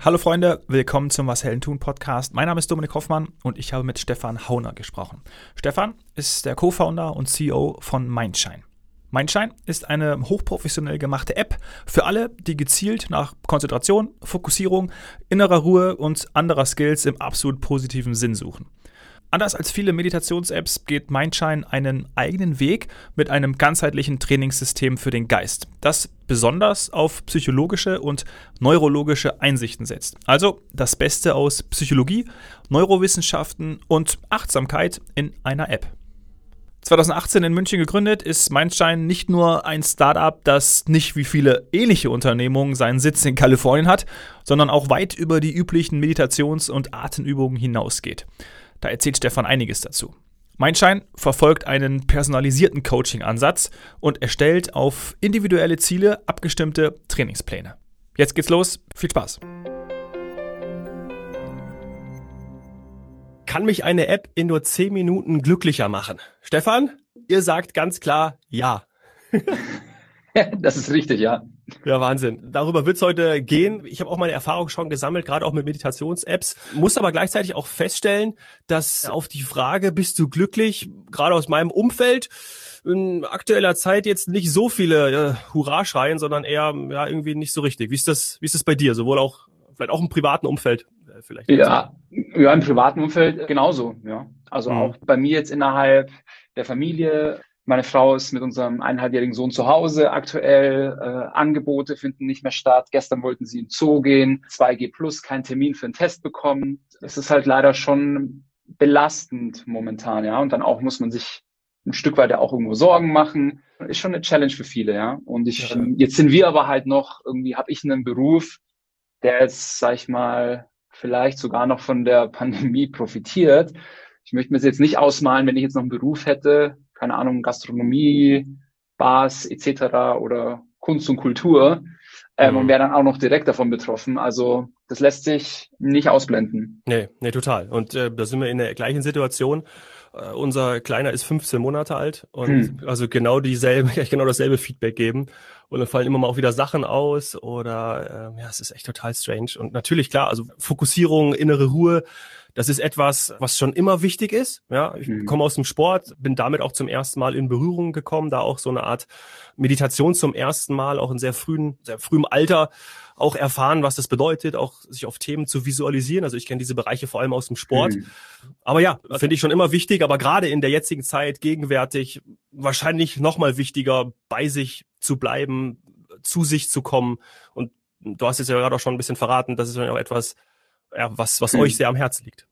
Hallo Freunde, willkommen zum Was Hellen tun Podcast. Mein Name ist Dominik Hoffmann und ich habe mit Stefan Hauner gesprochen. Stefan ist der Co-Founder und CEO von Mindshine. Mindshine ist eine hochprofessionell gemachte App für alle, die gezielt nach Konzentration, Fokussierung, innerer Ruhe und anderer Skills im absolut positiven Sinn suchen. Anders als viele Meditations-Apps geht Mindshine einen eigenen Weg mit einem ganzheitlichen Trainingssystem für den Geist, das besonders auf psychologische und neurologische Einsichten setzt. Also das Beste aus Psychologie, Neurowissenschaften und Achtsamkeit in einer App. 2018 in München gegründet, ist Mindshine nicht nur ein Startup, das nicht wie viele ähnliche Unternehmungen seinen Sitz in Kalifornien hat, sondern auch weit über die üblichen Meditations- und Atemübungen hinausgeht. Da erzählt Stefan einiges dazu. Mindshine verfolgt einen personalisierten Coaching-Ansatz und erstellt auf individuelle Ziele abgestimmte Trainingspläne. Jetzt geht's los. Viel Spaß. Kann mich eine App in nur 10 Minuten glücklicher machen? Stefan, ihr sagt ganz klar ja. das ist richtig, ja. Ja, Wahnsinn. Darüber wird's heute gehen. Ich habe auch meine Erfahrung schon gesammelt, gerade auch mit Meditations-Apps. Muss aber gleichzeitig auch feststellen, dass auf die Frage, bist du glücklich, gerade aus meinem Umfeld, in aktueller Zeit jetzt nicht so viele äh, Hurra schreien, sondern eher ja irgendwie nicht so richtig. Wie ist das, wie ist das bei dir? Sowohl auch, vielleicht auch im privaten Umfeld äh, vielleicht. Ja, ja, im privaten Umfeld genauso, ja. Also mhm. auch bei mir jetzt innerhalb der Familie meine Frau ist mit unserem eineinhalbjährigen Sohn zu Hause aktuell. Äh, Angebote finden nicht mehr statt. Gestern wollten sie in Zoo gehen. 2G plus, kein Termin für einen Test bekommen. Es ist halt leider schon belastend momentan, ja. Und dann auch muss man sich ein Stück weit auch irgendwo Sorgen machen. Ist schon eine Challenge für viele, ja. Und ich, ja. jetzt sind wir aber halt noch, irgendwie habe ich einen Beruf, der jetzt, sag ich mal, vielleicht sogar noch von der Pandemie profitiert. Ich möchte mir das jetzt nicht ausmalen, wenn ich jetzt noch einen Beruf hätte, keine Ahnung, Gastronomie, Bars etc. oder Kunst und Kultur ähm, mhm. und wäre dann auch noch direkt davon betroffen. Also das lässt sich nicht ausblenden. Nee, nee, total. Und äh, da sind wir in der gleichen Situation. Uh, unser Kleiner ist 15 Monate alt und hm. also genau dieselbe, genau dasselbe Feedback geben. Und dann fallen immer mal auch wieder Sachen aus oder äh, ja, es ist echt total strange. Und natürlich, klar, also Fokussierung, innere Ruhe, das ist etwas, was schon immer wichtig ist. Ja, ich mhm. komme aus dem Sport, bin damit auch zum ersten Mal in Berührung gekommen, da auch so eine Art Meditation zum ersten Mal, auch in sehr frühen, sehr frühem Alter auch erfahren, was das bedeutet, auch sich auf Themen zu visualisieren. Also ich kenne diese Bereiche vor allem aus dem Sport. Mhm. Aber ja, finde ich schon immer wichtig, aber gerade in der jetzigen Zeit, gegenwärtig, wahrscheinlich nochmal wichtiger, bei sich zu bleiben, zu sich zu kommen. Und du hast es ja gerade auch schon ein bisschen verraten, das ist ja auch etwas, ja, was, was mhm. euch sehr am Herzen liegt.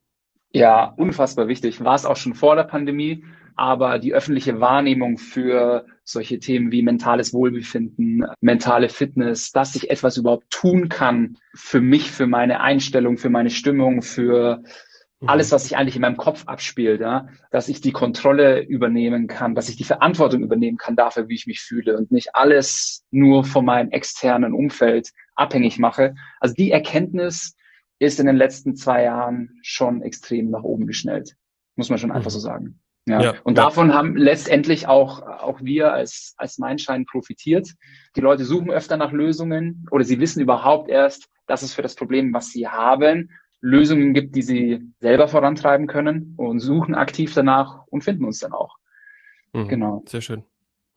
Ja, unfassbar wichtig. War es auch schon vor der Pandemie, aber die öffentliche Wahrnehmung für solche Themen wie mentales Wohlbefinden, mentale Fitness, dass ich etwas überhaupt tun kann für mich, für meine Einstellung, für meine Stimmung, für. Alles, was sich eigentlich in meinem Kopf abspielt, ja, dass ich die Kontrolle übernehmen kann, dass ich die Verantwortung übernehmen kann dafür, wie ich mich fühle und nicht alles nur von meinem externen Umfeld abhängig mache. Also die Erkenntnis, ist in den letzten zwei Jahren schon extrem nach oben geschnellt. Muss man schon einfach so mhm. sagen. Ja. ja und ja. davon haben letztendlich auch, auch wir als, als Mindschein profitiert. Die Leute suchen öfter nach Lösungen oder sie wissen überhaupt erst, dass es für das Problem, was sie haben, Lösungen gibt, die sie selber vorantreiben können und suchen aktiv danach und finden uns dann auch. Mhm. Genau. Sehr schön.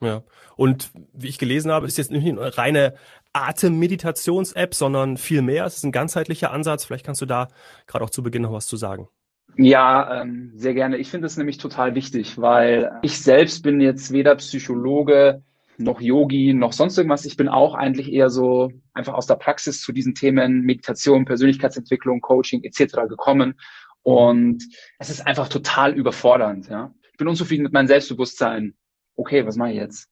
Ja. Und wie ich gelesen habe, ist jetzt nicht eine reine Atemmeditations-App, sondern viel mehr. Es ist ein ganzheitlicher Ansatz. Vielleicht kannst du da gerade auch zu Beginn noch was zu sagen. Ja, ähm, sehr gerne. Ich finde es nämlich total wichtig, weil ich selbst bin jetzt weder Psychologe noch Yogi noch sonst irgendwas. Ich bin auch eigentlich eher so einfach aus der Praxis zu diesen Themen Meditation, Persönlichkeitsentwicklung, Coaching etc. gekommen. Und es ist einfach total überfordernd. Ja, ich bin unzufrieden mit meinem Selbstbewusstsein okay, was mache ich jetzt?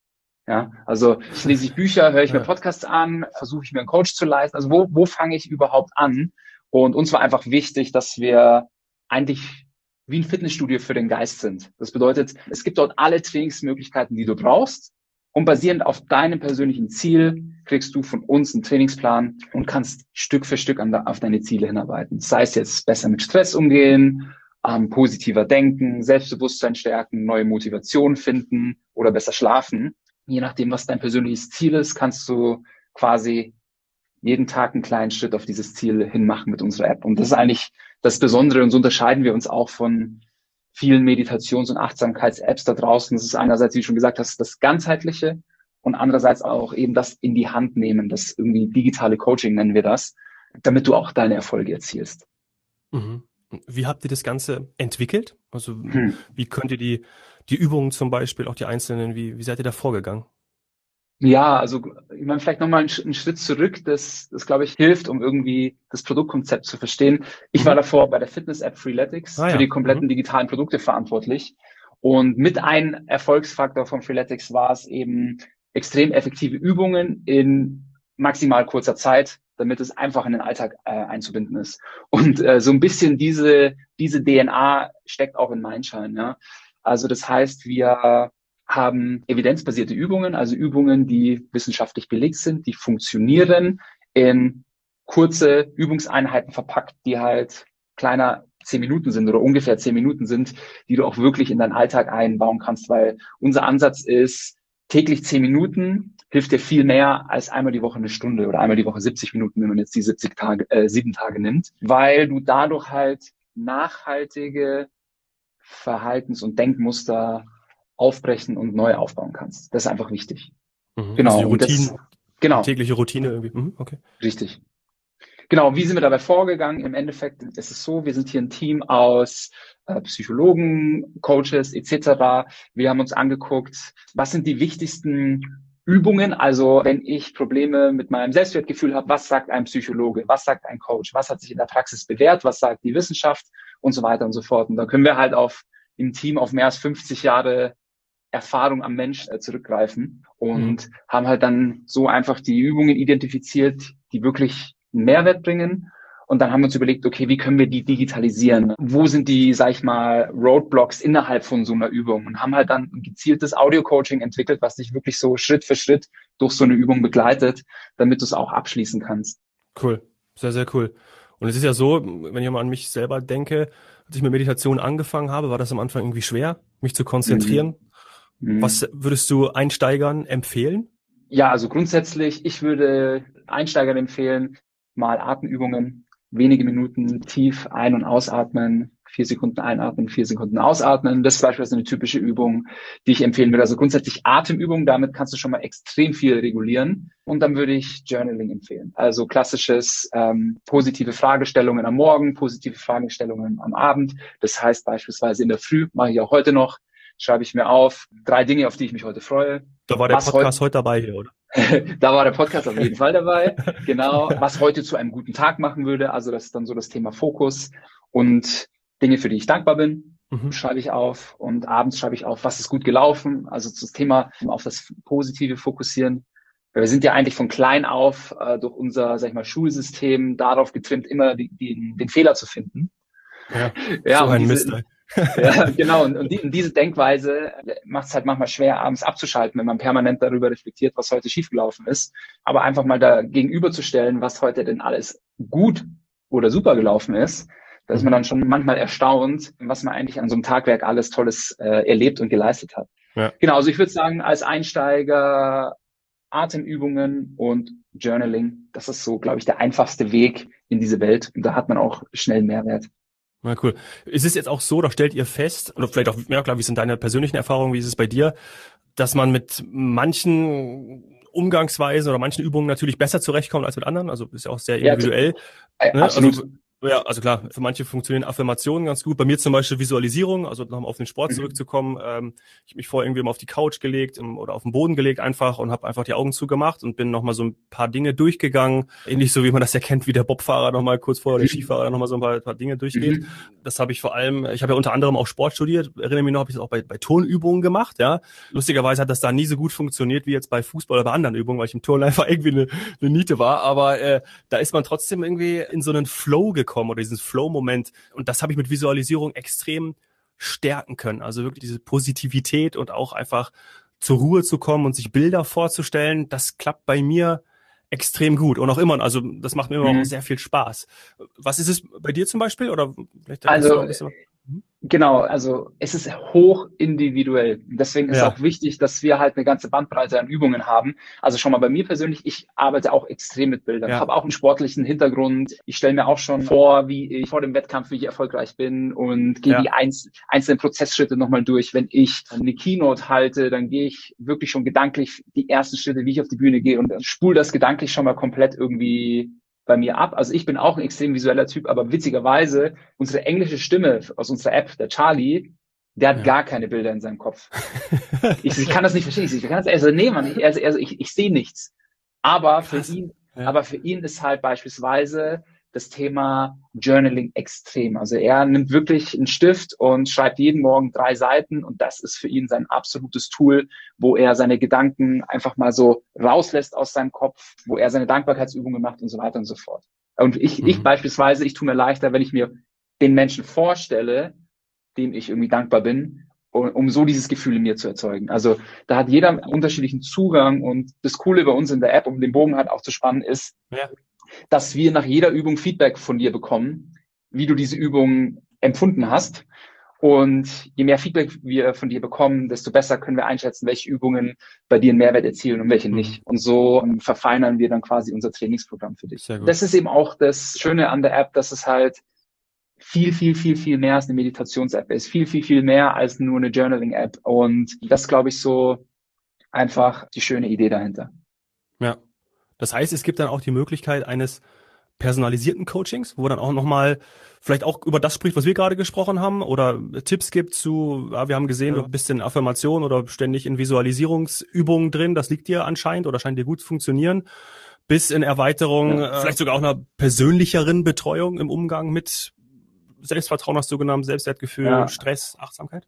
Ja, also lese ich Bücher, höre ich mir Podcasts an, versuche ich mir einen Coach zu leisten. Also wo, wo fange ich überhaupt an? Und uns war einfach wichtig, dass wir eigentlich wie ein Fitnessstudio für den Geist sind. Das bedeutet, es gibt dort alle Trainingsmöglichkeiten, die du brauchst. Und basierend auf deinem persönlichen Ziel kriegst du von uns einen Trainingsplan und kannst Stück für Stück an, auf deine Ziele hinarbeiten. Sei es jetzt besser mit Stress umgehen, ähm, positiver denken, Selbstbewusstsein stärken, neue Motivation finden oder besser schlafen. Je nachdem, was dein persönliches Ziel ist, kannst du quasi jeden Tag einen kleinen Schritt auf dieses Ziel hinmachen mit unserer App. Und das ist eigentlich das Besondere und so unterscheiden wir uns auch von vielen Meditations- und Achtsamkeits-Apps da draußen. Das ist einerseits, wie du schon gesagt hast, das Ganzheitliche und andererseits auch eben das in die Hand nehmen, das irgendwie digitale Coaching nennen wir das, damit du auch deine Erfolge erzielst. Mhm. Wie habt ihr das Ganze entwickelt? Also hm. wie könnt ihr die, die Übungen zum Beispiel, auch die einzelnen, wie, wie seid ihr da vorgegangen? Ja, also ich meine, vielleicht nochmal einen, einen Schritt zurück, das, das glaube ich hilft, um irgendwie das Produktkonzept zu verstehen. Ich mhm. war davor bei der Fitness-App Freeletics ah, für ja. die kompletten mhm. digitalen Produkte verantwortlich. Und mit ein Erfolgsfaktor von Freeletics war es eben extrem effektive Übungen in maximal kurzer Zeit, damit es einfach in den Alltag äh, einzubinden ist. Und äh, so ein bisschen diese, diese DNA steckt auch in Mindshine. Ja? Also das heißt, wir haben evidenzbasierte Übungen, also Übungen, die wissenschaftlich belegt sind, die funktionieren in kurze Übungseinheiten verpackt, die halt kleiner zehn Minuten sind oder ungefähr zehn Minuten sind, die du auch wirklich in deinen Alltag einbauen kannst, weil unser Ansatz ist, täglich zehn Minuten hilft dir viel mehr als einmal die Woche eine Stunde oder einmal die Woche 70 Minuten, wenn man jetzt die 70 Tage, äh, sieben Tage nimmt, weil du dadurch halt nachhaltige Verhaltens- und Denkmuster aufbrechen und neu aufbauen kannst. Das ist einfach wichtig. Mhm. Genau. Also die Routine, das, genau. tägliche Routine irgendwie. Mhm, okay. Richtig. Genau, wie sind wir dabei vorgegangen? Im Endeffekt ist es so, wir sind hier ein Team aus äh, Psychologen, Coaches etc. Wir haben uns angeguckt, was sind die wichtigsten Übungen, also wenn ich Probleme mit meinem Selbstwertgefühl habe, was sagt ein Psychologe, was sagt ein Coach, was hat sich in der Praxis bewährt, was sagt die Wissenschaft und so weiter und so fort. Und da können wir halt auf im Team auf mehr als 50 Jahre Erfahrung am Mensch äh, zurückgreifen und mhm. haben halt dann so einfach die Übungen identifiziert, die wirklich einen Mehrwert bringen. Und dann haben wir uns überlegt, okay, wie können wir die digitalisieren? Wo sind die, sag ich mal, Roadblocks innerhalb von so einer Übung? Und haben halt dann ein gezieltes Audio-Coaching entwickelt, was dich wirklich so Schritt für Schritt durch so eine Übung begleitet, damit du es auch abschließen kannst. Cool. Sehr, sehr cool. Und es ist ja so, wenn ich mal an mich selber denke, als ich mit Meditation angefangen habe, war das am Anfang irgendwie schwer, mich zu konzentrieren. Mhm. Mhm. Was würdest du Einsteigern empfehlen? Ja, also grundsätzlich, ich würde Einsteigern empfehlen, mal Atemübungen, wenige Minuten tief ein- und ausatmen, vier Sekunden einatmen, vier Sekunden ausatmen. Das ist beispielsweise eine typische Übung, die ich empfehlen würde. Also grundsätzlich Atemübungen, damit kannst du schon mal extrem viel regulieren. Und dann würde ich Journaling empfehlen. Also klassisches ähm, positive Fragestellungen am Morgen, positive Fragestellungen am Abend. Das heißt beispielsweise in der Früh, mache ich auch heute noch, schreibe ich mir auf. Drei Dinge, auf die ich mich heute freue. Da war der was Podcast heute dabei hier, oder? da war der Podcast auf jeden Fall dabei. Genau. Was heute zu einem guten Tag machen würde. Also das ist dann so das Thema Fokus und Dinge, für die ich dankbar bin. Mhm. schreibe ich auf und abends schreibe ich auf, was ist gut gelaufen, also das Thema auf das Positive fokussieren. Wir sind ja eigentlich von klein auf äh, durch unser, sag ich mal, Schulsystem darauf getrimmt, immer die, die, den Fehler zu finden. Ja, ja so ein diese, Mist ja, genau. Und, und, die, und diese Denkweise macht es halt manchmal schwer, abends abzuschalten, wenn man permanent darüber reflektiert, was heute schiefgelaufen ist. Aber einfach mal da gegenüberzustellen, was heute denn alles gut oder super gelaufen ist, da ist man dann schon manchmal erstaunt, was man eigentlich an so einem Tagwerk alles Tolles äh, erlebt und geleistet hat. Ja. Genau, also ich würde sagen, als Einsteiger Atemübungen und Journaling, das ist so, glaube ich, der einfachste Weg in diese Welt. Und da hat man auch schnell Mehrwert. Na cool. Ist es jetzt auch so, da stellt ihr fest, oder vielleicht auch, ja klar, wie sind deine persönlichen Erfahrungen, wie ist es bei dir, dass man mit manchen Umgangsweisen oder manchen Übungen natürlich besser zurechtkommt als mit anderen? Also ist ja auch sehr individuell. Ja, ne? Absolut. Also, ja, also klar, für manche funktionieren Affirmationen ganz gut. Bei mir zum Beispiel Visualisierung, also nochmal auf den Sport mhm. zurückzukommen. Ähm, ich mich vorher irgendwie mal auf die Couch gelegt oder auf den Boden gelegt einfach und habe einfach die Augen zugemacht und bin nochmal so ein paar Dinge durchgegangen. Ähnlich so, wie man das ja kennt, wie der Bobfahrer nochmal kurz vorher, der mhm. Skifahrer nochmal so ein paar, paar Dinge durchgeht. Mhm. Das habe ich vor allem, ich habe ja unter anderem auch Sport studiert. Erinnere mich noch, habe ich das auch bei, bei Turnübungen gemacht. Ja, Lustigerweise hat das da nie so gut funktioniert wie jetzt bei Fußball oder bei anderen Übungen, weil ich im Turn einfach irgendwie eine, eine Niete war. Aber äh, da ist man trotzdem irgendwie in so einen Flow gekommen gekommen oder diesen Flow-Moment. Und das habe ich mit Visualisierung extrem stärken können. Also wirklich diese Positivität und auch einfach zur Ruhe zu kommen und sich Bilder vorzustellen, das klappt bei mir extrem gut und auch immer. Also das macht mir immer mhm. sehr viel Spaß. Was ist es bei dir zum Beispiel? Oder also Genau, also es ist hoch individuell. Deswegen ist ja. auch wichtig, dass wir halt eine ganze Bandbreite an Übungen haben. Also schon mal bei mir persönlich, ich arbeite auch extrem mit Bildern. Ja. Ich habe auch einen sportlichen Hintergrund. Ich stelle mir auch schon vor, wie ich vor dem Wettkampf, wie ich erfolgreich bin und gehe ja. die einz einzelnen Prozessschritte nochmal durch. Wenn ich eine Keynote halte, dann gehe ich wirklich schon gedanklich die ersten Schritte, wie ich auf die Bühne gehe und spule das gedanklich schon mal komplett irgendwie bei mir ab. Also ich bin auch ein extrem visueller Typ, aber witzigerweise, unsere englische Stimme aus unserer App, der Charlie, der hat ja. gar keine Bilder in seinem Kopf. ich, ich, kann das nicht verstehen. Ich kann das, also, nee, man, ich, also, also ich, ich sehe nichts. Aber für ihn, ja. aber für ihn ist halt beispielsweise das Thema Journaling extrem. Also er nimmt wirklich einen Stift und schreibt jeden Morgen drei Seiten und das ist für ihn sein absolutes Tool, wo er seine Gedanken einfach mal so rauslässt aus seinem Kopf, wo er seine Dankbarkeitsübungen macht und so weiter und so fort. Und ich, mhm. ich beispielsweise, ich tue mir leichter, wenn ich mir den Menschen vorstelle, dem ich irgendwie dankbar bin, um so dieses Gefühl in mir zu erzeugen. Also da hat jeder unterschiedlichen Zugang und das Coole bei uns in der App, um den Bogen halt auch zu spannen, ist, ja dass wir nach jeder Übung Feedback von dir bekommen, wie du diese Übung empfunden hast. Und je mehr Feedback wir von dir bekommen, desto besser können wir einschätzen, welche Übungen bei dir einen Mehrwert erzielen und welche mhm. nicht. Und so verfeinern wir dann quasi unser Trainingsprogramm für dich. Das ist eben auch das Schöne an der App, dass es halt viel, viel, viel, viel mehr als eine Meditations-App ist. Viel, viel, viel mehr als nur eine Journaling-App. Und das glaube ich so einfach die schöne Idee dahinter. Das heißt, es gibt dann auch die Möglichkeit eines personalisierten Coachings, wo dann auch nochmal vielleicht auch über das spricht, was wir gerade gesprochen haben oder Tipps gibt zu, ja, wir haben gesehen, ja. du bist in Affirmation oder ständig in Visualisierungsübungen drin, das liegt dir anscheinend oder scheint dir gut zu funktionieren, bis in Erweiterung, ja. äh, vielleicht sogar auch einer persönlicheren Betreuung im Umgang mit Selbstvertrauen hast du genannt, Selbstwertgefühl, ja. Stress, Achtsamkeit?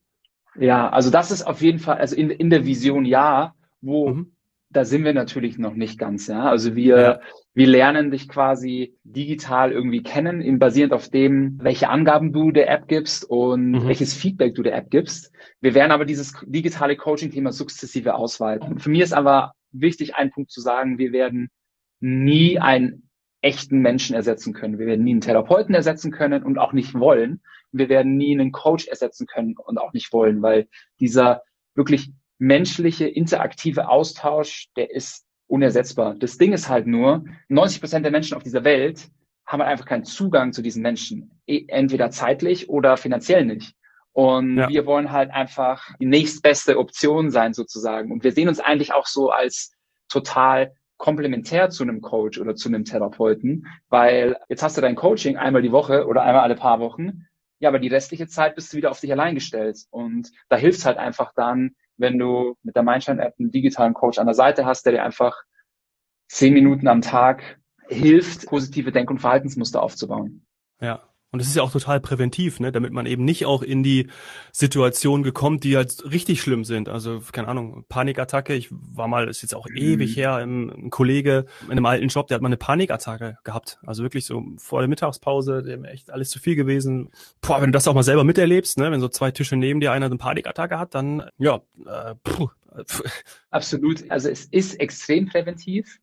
Ja, also das ist auf jeden Fall, also in, in der Vision ja, wo mhm da sind wir natürlich noch nicht ganz, ja. Also wir, ja. wir lernen dich quasi digital irgendwie kennen, in basierend auf dem, welche Angaben du der App gibst und mhm. welches Feedback du der App gibst. Wir werden aber dieses digitale Coaching-Thema sukzessive ausweiten. Für mich ist aber wichtig, einen Punkt zu sagen, wir werden nie einen echten Menschen ersetzen können. Wir werden nie einen Therapeuten ersetzen können und auch nicht wollen. Wir werden nie einen Coach ersetzen können und auch nicht wollen, weil dieser wirklich menschliche, interaktive Austausch, der ist unersetzbar. Das Ding ist halt nur, 90 Prozent der Menschen auf dieser Welt haben halt einfach keinen Zugang zu diesen Menschen. E, entweder zeitlich oder finanziell nicht. Und ja. wir wollen halt einfach die nächstbeste Option sein sozusagen. Und wir sehen uns eigentlich auch so als total komplementär zu einem Coach oder zu einem Therapeuten, weil jetzt hast du dein Coaching einmal die Woche oder einmal alle paar Wochen. Ja, aber die restliche Zeit bist du wieder auf dich allein gestellt. Und da hilft halt einfach dann, wenn du mit der Mindshine-App einen digitalen Coach an der Seite hast, der dir einfach zehn Minuten am Tag hilft, positive Denk- und Verhaltensmuster aufzubauen. Ja. Und es ist ja auch total präventiv, ne, damit man eben nicht auch in die Situation gekommt, die halt richtig schlimm sind. Also, keine Ahnung, Panikattacke. Ich war mal, ist jetzt auch mhm. ewig her, ein Kollege in einem alten Job, der hat mal eine Panikattacke gehabt. Also wirklich so vor der Mittagspause, dem echt alles zu viel gewesen. Boah, wenn du das auch mal selber miterlebst, ne, wenn so zwei Tische neben dir einer eine Panikattacke hat, dann, ja, äh, puh. Absolut. Also es ist extrem präventiv.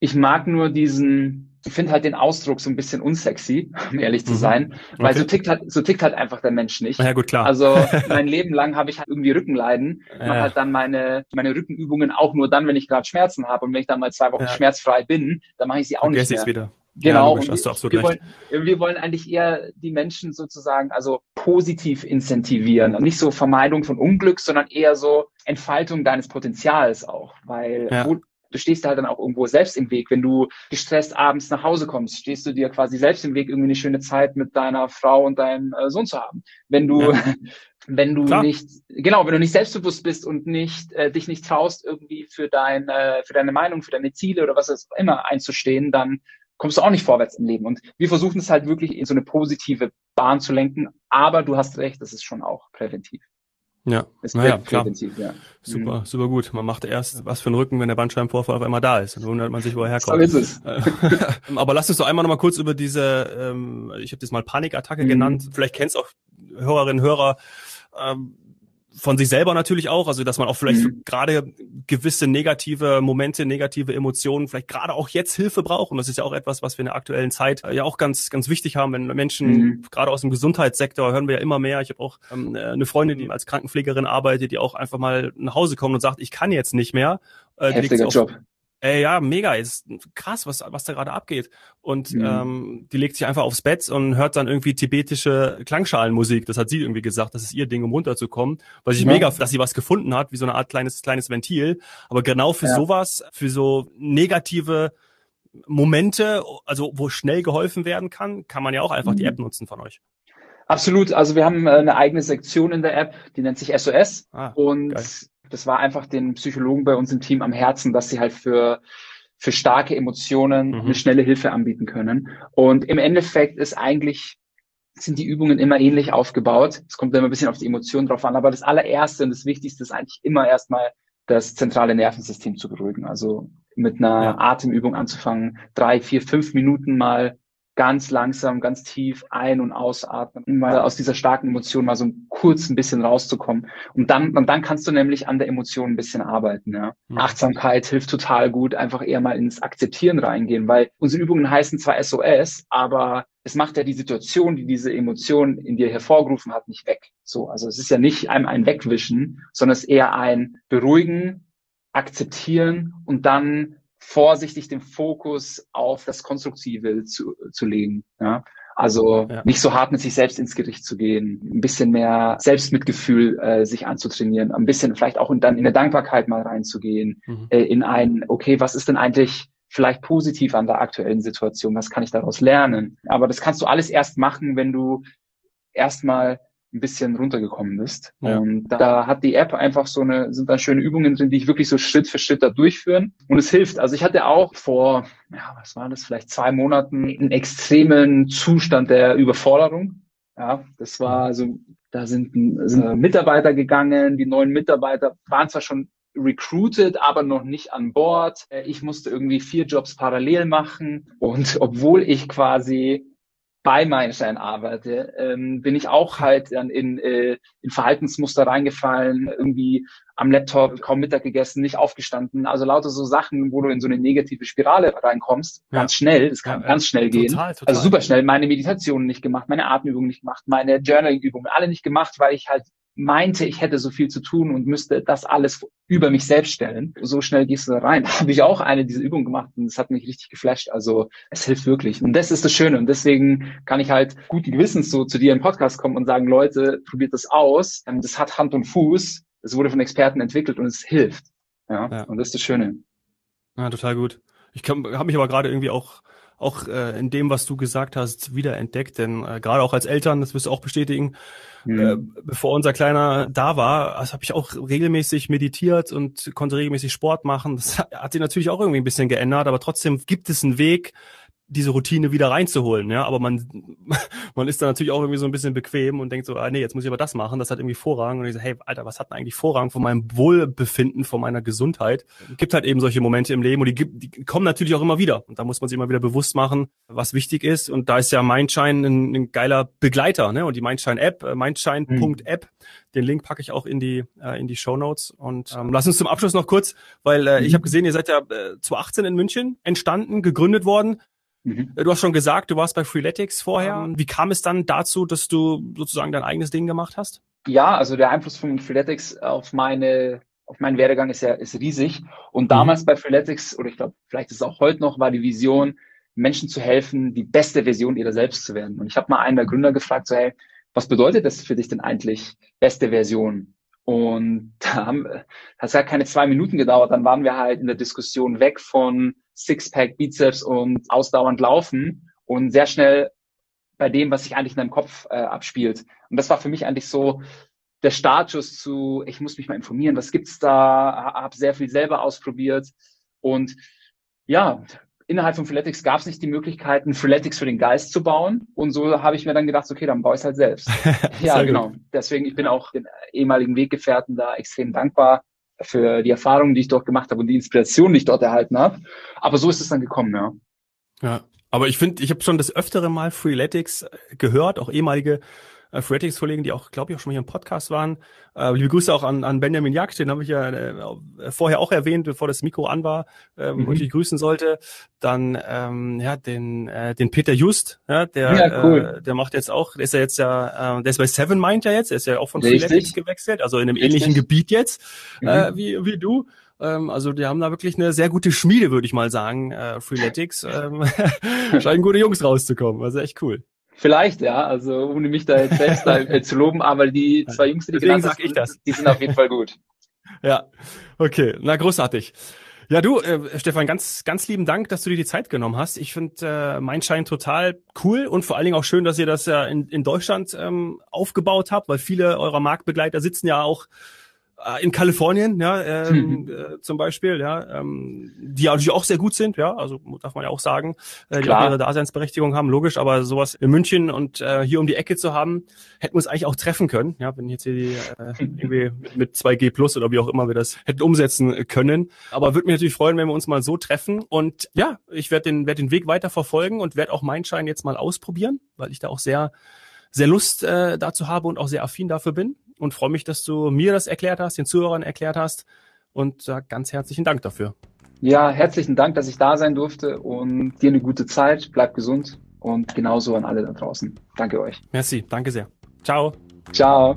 Ich mag nur diesen, finde halt den Ausdruck so ein bisschen unsexy, um ehrlich zu mhm. sein, mhm. weil so tickt halt, so tickt halt einfach der Mensch nicht. Ja, gut, klar. Also mein Leben lang habe ich halt irgendwie Rückenleiden, ja. mache halt dann meine, meine Rückenübungen auch nur dann, wenn ich gerade Schmerzen habe und wenn ich dann mal zwei Wochen ja. schmerzfrei bin, dann mache ich sie auch Vergess nicht mehr. wieder. Genau, ja, logisch, wir, wir, wollen, wir wollen eigentlich eher die Menschen sozusagen also positiv incentivieren. Nicht so Vermeidung von Unglück, sondern eher so Entfaltung deines Potenzials auch. Weil ja. wo, du stehst halt dann auch irgendwo selbst im Weg. Wenn du gestresst abends nach Hause kommst, stehst du dir quasi selbst im Weg, irgendwie eine schöne Zeit mit deiner Frau und deinem äh, Sohn zu haben. Wenn du, ja. wenn du Klar. nicht, genau, wenn du nicht selbstbewusst bist und nicht, äh, dich nicht traust, irgendwie für dein, äh, für deine Meinung, für deine Ziele oder was es immer einzustehen, dann kommst du auch nicht vorwärts im Leben. Und wir versuchen es halt wirklich in so eine positive Bahn zu lenken. Aber du hast recht, das ist schon auch präventiv. Ja, naja, klar. Ja. Super, mhm. super gut. Man macht erst was für einen Rücken, wenn der Bandscheibenvorfall auf einmal da ist. Dann wundert man sich, wo er herkommt. So ist es. Aber lass uns doch einmal noch mal kurz über diese, ähm, ich habe das mal Panikattacke mhm. genannt. Vielleicht kennst auch Hörerinnen, Hörer, ähm, von sich selber natürlich auch, also dass man auch vielleicht mhm. gerade gewisse negative Momente, negative Emotionen vielleicht gerade auch jetzt Hilfe braucht und das ist ja auch etwas, was wir in der aktuellen Zeit äh, ja auch ganz ganz wichtig haben, wenn Menschen mhm. gerade aus dem Gesundheitssektor hören wir ja immer mehr. Ich habe auch ähm, äh, eine Freundin, die als Krankenpflegerin arbeitet, die auch einfach mal nach Hause kommt und sagt, ich kann jetzt nicht mehr. Äh, Heftiger Job. Ey, ja, mega, ist krass, was, was da gerade abgeht. Und mhm. ähm, die legt sich einfach aufs Bett und hört dann irgendwie tibetische Klangschalenmusik. Das hat sie irgendwie gesagt, das ist ihr Ding, um runterzukommen. Was ich ja. mega, dass sie was gefunden hat, wie so eine Art kleines, kleines Ventil. Aber genau für ja. sowas, für so negative Momente, also wo schnell geholfen werden kann, kann man ja auch einfach mhm. die App nutzen von euch. Absolut. Also wir haben äh, eine eigene Sektion in der App, die nennt sich SOS. Ah, und geil das war einfach den Psychologen bei uns im Team am Herzen, dass sie halt für für starke Emotionen mhm. eine schnelle Hilfe anbieten können. Und im Endeffekt ist eigentlich sind die Übungen immer ähnlich aufgebaut. Es kommt immer ein bisschen auf die Emotionen drauf an, aber das allererste und das Wichtigste ist eigentlich immer erstmal das zentrale Nervensystem zu beruhigen. Also mit einer ja. Atemübung anzufangen, drei, vier, fünf Minuten mal ganz langsam, ganz tief ein- und ausatmen, um mal aus dieser starken Emotion mal so kurz ein bisschen rauszukommen. Und dann, und dann kannst du nämlich an der Emotion ein bisschen arbeiten. Ja. Mhm. Achtsamkeit hilft total gut, einfach eher mal ins Akzeptieren reingehen, weil unsere Übungen heißen zwar SOS, aber es macht ja die Situation, die diese Emotion in dir hervorgerufen hat, nicht weg. So, also es ist ja nicht einem ein Wegwischen, sondern es ist eher ein Beruhigen, akzeptieren und dann vorsichtig den Fokus auf das Konstruktive zu, zu legen. Ja? Also ja. nicht so hart mit sich selbst ins Gericht zu gehen, ein bisschen mehr Selbstmitgefühl äh, sich anzutrainieren, ein bisschen vielleicht auch in, dann in der Dankbarkeit mal reinzugehen, mhm. äh, in ein, okay, was ist denn eigentlich vielleicht positiv an der aktuellen Situation, was kann ich daraus lernen? Aber das kannst du alles erst machen, wenn du erstmal ein bisschen runtergekommen bist. Ja. Und da hat die App einfach so eine, sind da schöne Übungen drin, die ich wirklich so Schritt für Schritt da durchführen. Und es hilft. Also ich hatte auch vor, ja, was war das, vielleicht zwei Monaten einen extremen Zustand der Überforderung. Ja, das war also, da sind, sind Mitarbeiter gegangen, die neuen Mitarbeiter waren zwar schon recruited, aber noch nicht an Bord. Ich musste irgendwie vier Jobs parallel machen. Und obwohl ich quasi bei Meilenstein arbeite, ähm, bin ich auch halt dann in, äh, in Verhaltensmuster reingefallen, irgendwie am Laptop kaum Mittag gegessen, nicht aufgestanden. Also lauter so Sachen, wo du in so eine negative Spirale reinkommst, ja. ganz schnell, das kann ja, ganz schnell gehen. Total, total. Also super schnell, meine Meditationen nicht gemacht, meine Atemübungen nicht gemacht, meine Journaling-Übungen alle nicht gemacht, weil ich halt meinte, ich hätte so viel zu tun und müsste das alles über mich selbst stellen. So schnell gehst du da rein. Da habe ich auch eine dieser Übungen gemacht und es hat mich richtig geflasht. Also es hilft wirklich. Und das ist das Schöne. Und deswegen kann ich halt guten Gewissens so zu dir im Podcast kommen und sagen, Leute, probiert das aus. Ähm, das hat Hand und Fuß. Es wurde von Experten entwickelt und es hilft. Ja, ja. und das ist das Schöne. Ja, total gut. Ich habe mich aber gerade irgendwie auch auch äh, in dem, was du gesagt hast, wieder entdeckt. Denn äh, gerade auch als Eltern, das wirst du auch bestätigen, mhm. äh, bevor unser Kleiner da war, also habe ich auch regelmäßig meditiert und konnte regelmäßig Sport machen. Das hat sich natürlich auch irgendwie ein bisschen geändert, aber trotzdem gibt es einen Weg, diese Routine wieder reinzuholen, ja, aber man man ist da natürlich auch irgendwie so ein bisschen bequem und denkt so, ah nee, jetzt muss ich aber das machen, das hat irgendwie Vorrang und ich so, hey, Alter, was hat denn eigentlich Vorrang von meinem Wohlbefinden, von meiner Gesundheit? Gibt halt eben solche Momente im Leben und die, gibt, die kommen natürlich auch immer wieder und da muss man sich immer wieder bewusst machen, was wichtig ist und da ist ja Mindshine ein, ein geiler Begleiter, ne, und die Mindshine App, äh, mindshine.app, mhm. den Link packe ich auch in die äh, in die Show Notes und ähm, lass uns zum Abschluss noch kurz, weil äh, mhm. ich habe gesehen, ihr seid ja äh, 2018 in München entstanden, gegründet worden. Mhm. Du hast schon gesagt, du warst bei Freeletics vorher. Mhm. Wie kam es dann dazu, dass du sozusagen dein eigenes Ding gemacht hast? Ja, also der Einfluss von Freeletics auf meine auf meinen Werdegang ist ja ist riesig. Und mhm. damals mhm. bei Freeletics, oder ich glaube, vielleicht ist es auch heute noch, war die Vision, Menschen zu helfen, die beste Version ihrer selbst zu werden. Und ich habe mal einen der Gründer gefragt, so, hey, was bedeutet das für dich denn eigentlich, beste Version? Und da haben, hat es ja keine zwei Minuten gedauert, dann waren wir halt in der Diskussion weg von Sixpack, Bizeps und ausdauernd laufen und sehr schnell bei dem, was sich eigentlich in deinem Kopf äh, abspielt. Und das war für mich eigentlich so der Startschuss zu, ich muss mich mal informieren, was gibt's da, habe sehr viel selber ausprobiert. Und ja, innerhalb von Freeletics gab es nicht die Möglichkeiten, Freeletics für den Geist zu bauen. Und so habe ich mir dann gedacht, okay, dann baue ich es halt selbst. ja, genau. Deswegen, ich bin auch den ehemaligen Weggefährten da extrem dankbar für die Erfahrungen, die ich dort gemacht habe und die Inspiration, die ich dort erhalten habe. Aber so ist es dann gekommen, ja. Ja, aber ich finde, ich habe schon das öftere Mal Freeletics gehört, auch ehemalige äh, Freeletics-Kollegen, die auch, glaube ich, auch schon mal hier im Podcast waren. Äh, liebe Grüße auch an, an Benjamin Jagd, den habe ich ja äh, vorher auch erwähnt, bevor das Mikro an war, äh, mhm. wo ich grüßen sollte. Dann ähm, ja den äh, den Peter Just, ja, der ja, cool. äh, der macht jetzt auch, der ist ja jetzt ja, äh, der ist bei Seven Mind ja jetzt, der ist ja auch von Freeletics gewechselt, also in einem Richtig. ähnlichen Gebiet jetzt mhm. äh, wie wie du. Ähm, also die haben da wirklich eine sehr gute Schmiede, würde ich mal sagen, äh, Freeletics. Ähm, scheinen gute Jungs rauszukommen. Also echt cool. Vielleicht, ja. Also ohne mich da jetzt selbst da, äh, zu loben, aber die zwei Jungs, die Deswegen sag ich das. die sind auf jeden Fall gut. Ja, okay. Na, großartig. Ja, du, äh, Stefan, ganz, ganz lieben Dank, dass du dir die Zeit genommen hast. Ich finde äh, mein Schein total cool und vor allen Dingen auch schön, dass ihr das ja in, in Deutschland ähm, aufgebaut habt, weil viele eurer Marktbegleiter sitzen ja auch in Kalifornien, ja, ähm, mhm. äh, zum Beispiel, ja, ähm, die natürlich auch sehr gut sind, ja, also darf man ja auch sagen, äh, die auch ihre Daseinsberechtigung haben, logisch, aber sowas in München und äh, hier um die Ecke zu haben, hätten wir uns eigentlich auch treffen können, ja, wenn jetzt hier die äh, irgendwie mit 2G Plus oder wie auch immer wir das hätten umsetzen können. Aber würde mich natürlich freuen, wenn wir uns mal so treffen und ja, ich werde den, werd den Weg weiter verfolgen und werde auch meinen Schein jetzt mal ausprobieren, weil ich da auch sehr sehr Lust äh, dazu habe und auch sehr affin dafür bin und freue mich, dass du mir das erklärt hast, den Zuhörern erklärt hast und sag ganz herzlichen Dank dafür. Ja, herzlichen Dank, dass ich da sein durfte und dir eine gute Zeit. Bleib gesund und genauso an alle da draußen. Danke euch. Merci, danke sehr. Ciao. Ciao.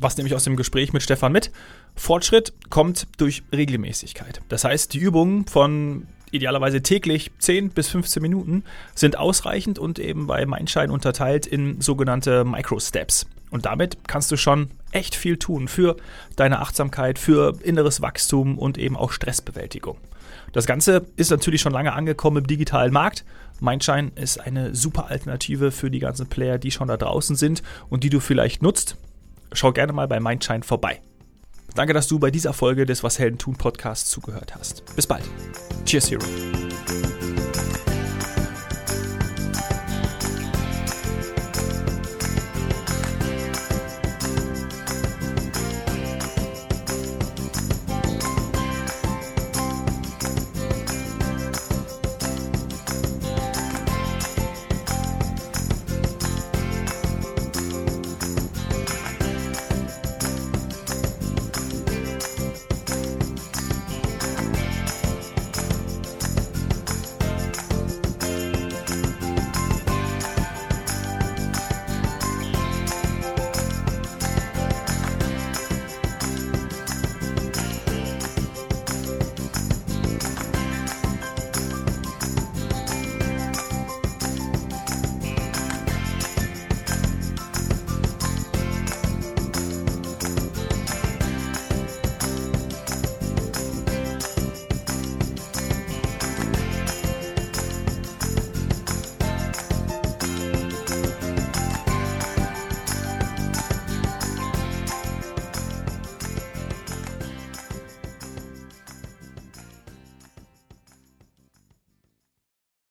Was nehme ich aus dem Gespräch mit Stefan mit? Fortschritt kommt durch Regelmäßigkeit. Das heißt, die Übungen von idealerweise täglich 10 bis 15 Minuten, sind ausreichend und eben bei Mindshine unterteilt in sogenannte Micro-Steps. Und damit kannst du schon echt viel tun für deine Achtsamkeit, für inneres Wachstum und eben auch Stressbewältigung. Das Ganze ist natürlich schon lange angekommen im digitalen Markt. Mindshine ist eine super Alternative für die ganzen Player, die schon da draußen sind und die du vielleicht nutzt. Schau gerne mal bei Mindshine vorbei. Danke, dass du bei dieser Folge des Was Helden tun Podcasts zugehört hast. Bis bald. Cheers, Hero.